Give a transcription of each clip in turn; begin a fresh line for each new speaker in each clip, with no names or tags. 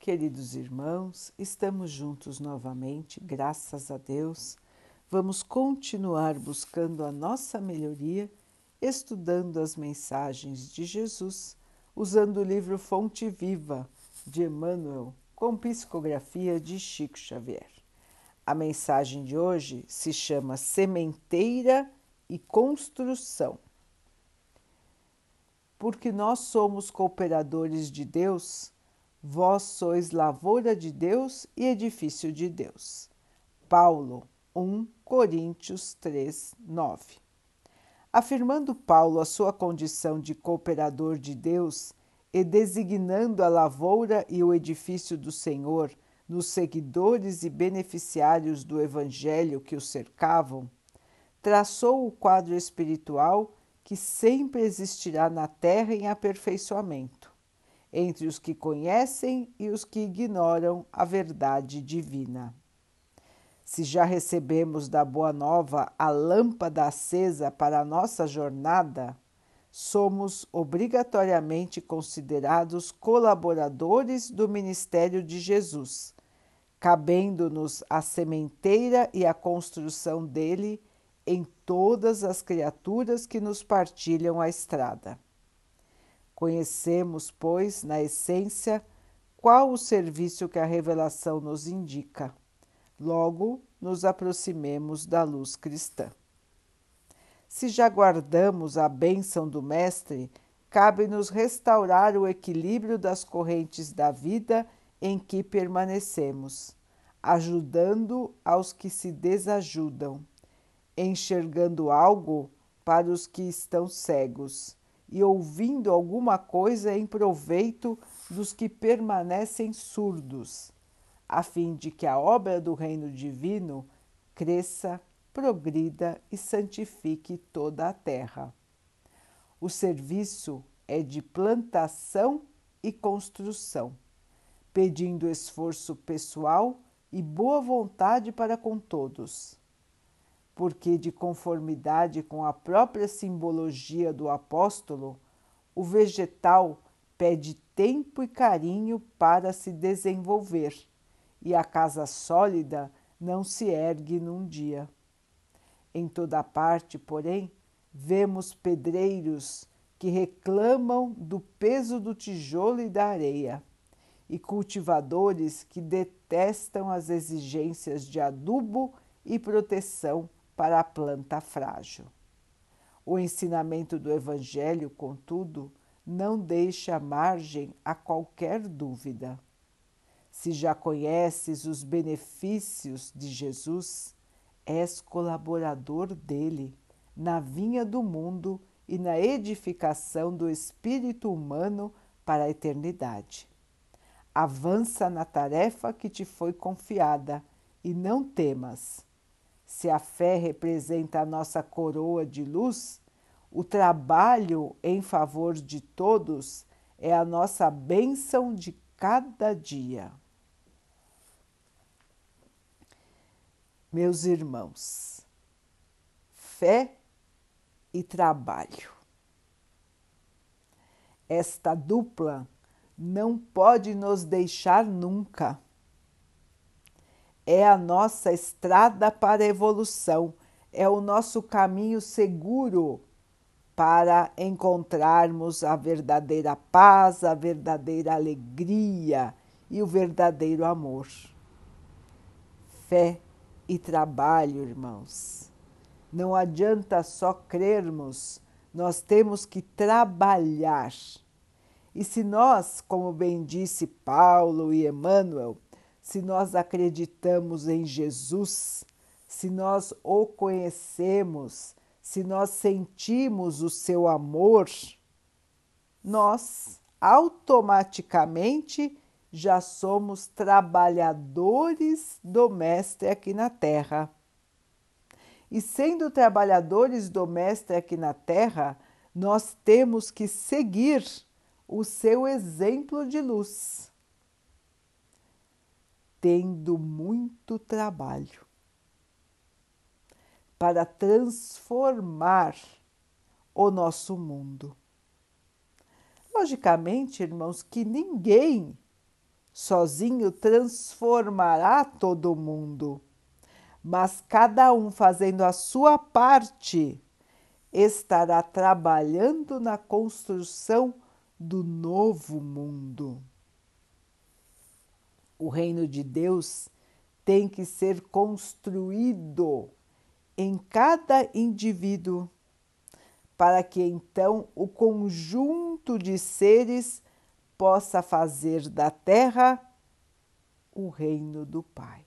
Queridos irmãos, estamos juntos novamente, graças a Deus. Vamos continuar buscando a nossa melhoria, estudando as mensagens de Jesus, usando o livro Fonte Viva de Emmanuel, com psicografia de Chico Xavier. A mensagem de hoje se chama Sementeira e Construção. Porque nós somos cooperadores de Deus Vós sois lavoura de Deus e edifício de Deus. Paulo 1 Coríntios 3, 9. Afirmando Paulo a sua condição de cooperador de Deus e designando a lavoura e o edifício do Senhor nos seguidores e beneficiários do Evangelho que o cercavam, traçou o quadro espiritual que sempre existirá na terra em aperfeiçoamento entre os que conhecem e os que ignoram a verdade divina. Se já recebemos da Boa Nova a lâmpada acesa para a nossa jornada, somos obrigatoriamente considerados colaboradores do ministério de Jesus, cabendo-nos a sementeira e a construção dele em todas as criaturas que nos partilham a estrada. Conhecemos, pois, na essência, qual o serviço que a revelação nos indica. Logo, nos aproximemos da luz cristã. Se já guardamos a bênção do Mestre, cabe-nos restaurar o equilíbrio das correntes da vida em que permanecemos, ajudando aos que se desajudam, enxergando algo para os que estão cegos e ouvindo alguma coisa em proveito dos que permanecem surdos, a fim de que a obra do reino divino cresça, progrida e santifique toda a terra. O serviço é de plantação e construção, pedindo esforço pessoal e boa vontade para com todos porque, de conformidade com a própria simbologia do apóstolo, o vegetal pede tempo e carinho para se desenvolver, e a casa sólida não se ergue num dia. Em toda parte, porém, vemos pedreiros que reclamam do peso do tijolo e da areia, e cultivadores que detestam as exigências de adubo e proteção para a planta frágil. O ensinamento do Evangelho, contudo, não deixa margem a qualquer dúvida. Se já conheces os benefícios de Jesus, és colaborador dele na vinha do mundo e na edificação do espírito humano para a eternidade. Avança na tarefa que te foi confiada e não temas se a fé representa a nossa coroa de luz, o trabalho em favor de todos é a nossa bênção de cada dia. Meus irmãos, fé e trabalho. Esta dupla não pode nos deixar nunca é a nossa estrada para a evolução, é o nosso caminho seguro para encontrarmos a verdadeira paz, a verdadeira alegria e o verdadeiro amor. Fé e trabalho, irmãos. Não adianta só crermos, nós temos que trabalhar. E se nós, como bem disse Paulo e Emmanuel, se nós acreditamos em Jesus, se nós o conhecemos, se nós sentimos o seu amor, nós automaticamente já somos trabalhadores do Mestre aqui na Terra. E sendo trabalhadores do Mestre aqui na Terra, nós temos que seguir o seu exemplo de luz tendo muito trabalho para transformar o nosso mundo. Logicamente, irmãos, que ninguém sozinho transformará todo mundo, mas cada um fazendo a sua parte estará trabalhando na construção do novo mundo. O reino de Deus tem que ser construído em cada indivíduo, para que então o conjunto de seres possa fazer da terra o reino do Pai.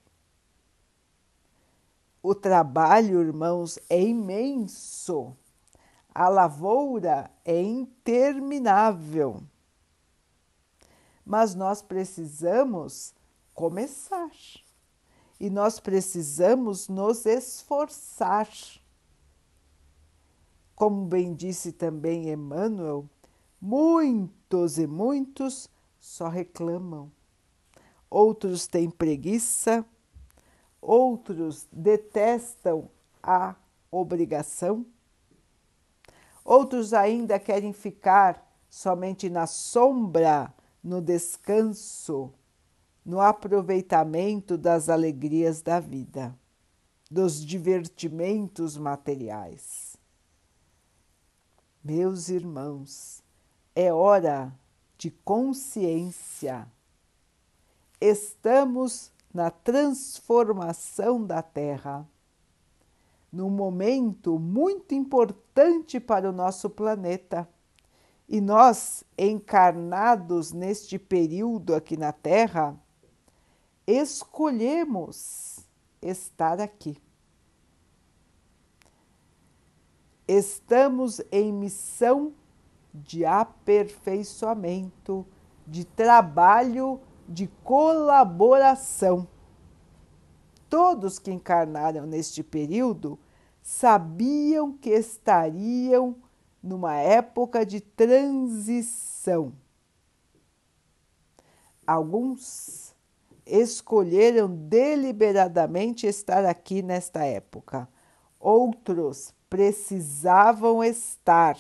O trabalho, irmãos, é imenso. A lavoura é interminável. Mas nós precisamos começar. E nós precisamos nos esforçar. Como bem disse também Emmanuel, muitos e muitos só reclamam, outros têm preguiça, outros detestam a obrigação, outros ainda querem ficar somente na sombra, no descanso no aproveitamento das alegrias da vida, dos divertimentos materiais. Meus irmãos, é hora de consciência. Estamos na transformação da Terra, num momento muito importante para o nosso planeta. E nós, encarnados neste período aqui na Terra, escolhemos estar aqui. Estamos em missão de aperfeiçoamento, de trabalho, de colaboração. Todos que encarnaram neste período sabiam que estariam numa época de transição. Alguns escolheram deliberadamente estar aqui nesta época. Outros precisavam estar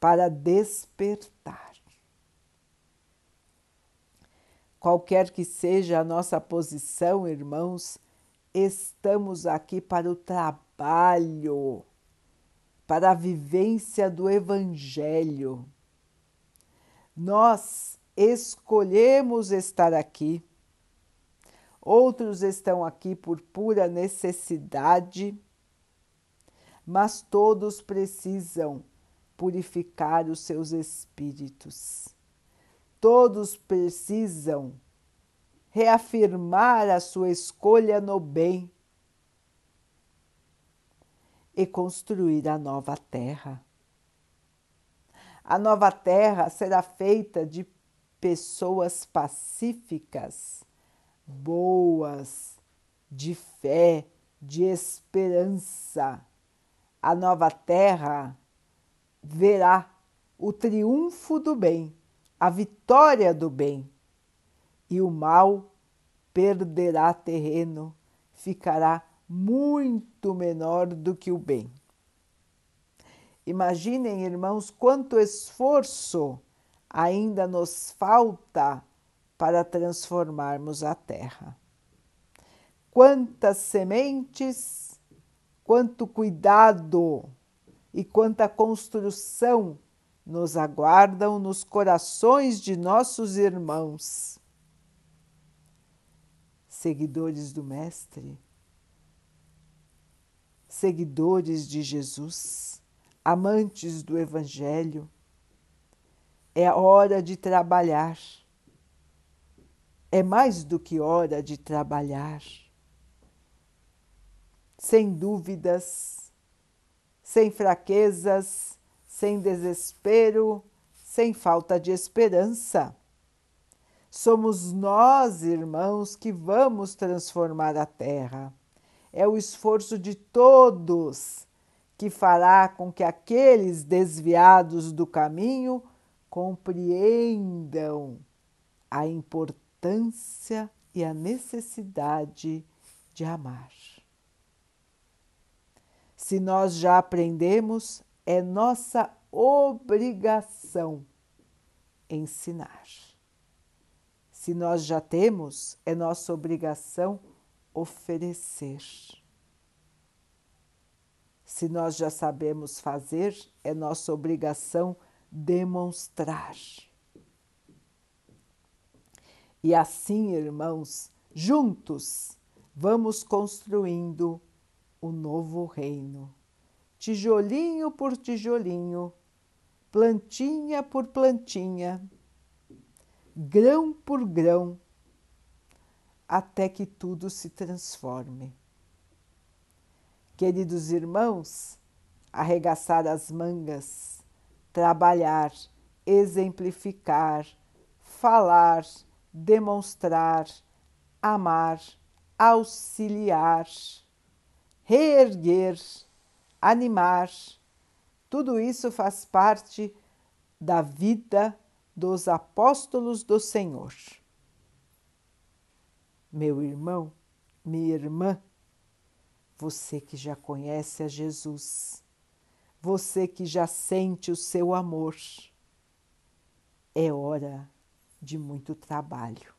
para despertar. Qualquer que seja a nossa posição, irmãos, estamos aqui para o trabalho, para a vivência do Evangelho. Nós escolhemos estar aqui, outros estão aqui por pura necessidade, mas todos precisam purificar os seus espíritos. Todos precisam reafirmar a sua escolha no bem e construir a nova terra. A nova terra será feita de pessoas pacíficas, boas, de fé, de esperança. A nova terra verá o triunfo do bem, a vitória do bem, e o mal perderá terreno, ficará muito menor do que o bem. Imaginem, irmãos, quanto esforço ainda nos falta para transformarmos a terra. Quantas sementes, quanto cuidado e quanta construção nos aguardam nos corações de nossos irmãos. Seguidores do Mestre, seguidores de Jesus, amantes do Evangelho, é hora de trabalhar. É mais do que hora de trabalhar. Sem dúvidas, sem fraquezas, sem desespero, sem falta de esperança. Somos nós, irmãos, que vamos transformar a terra. É o esforço de todos que fará com que aqueles desviados do caminho compreendam a importância e a necessidade de amar. Se nós já aprendemos, é nossa obrigação ensinar. Se nós já temos, é nossa obrigação oferecer. Se nós já sabemos fazer, é nossa obrigação demonstrar. E assim, irmãos, juntos vamos construindo o novo reino, tijolinho por tijolinho, plantinha por plantinha, grão por grão, até que tudo se transforme. Queridos irmãos, arregaçar as mangas, trabalhar, exemplificar, falar, demonstrar, amar, auxiliar, reerguer, animar, tudo isso faz parte da vida dos apóstolos do Senhor. Meu irmão, minha irmã, você que já conhece a Jesus, você que já sente o seu amor, é hora de muito trabalho.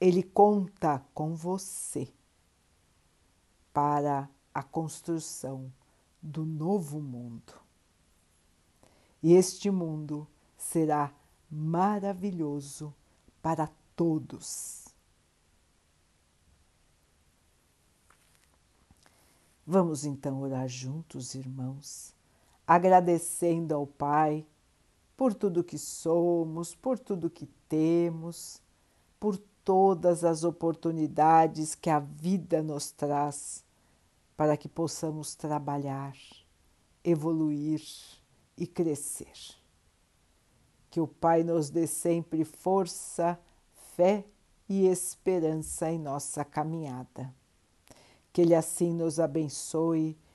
Ele conta com você para a construção do novo mundo. E este mundo será maravilhoso para todos. Vamos então orar juntos, irmãos, agradecendo ao Pai por tudo que somos, por tudo que temos, por todas as oportunidades que a vida nos traz para que possamos trabalhar, evoluir e crescer. Que o Pai nos dê sempre força, fé e esperança em nossa caminhada. Que Ele assim nos abençoe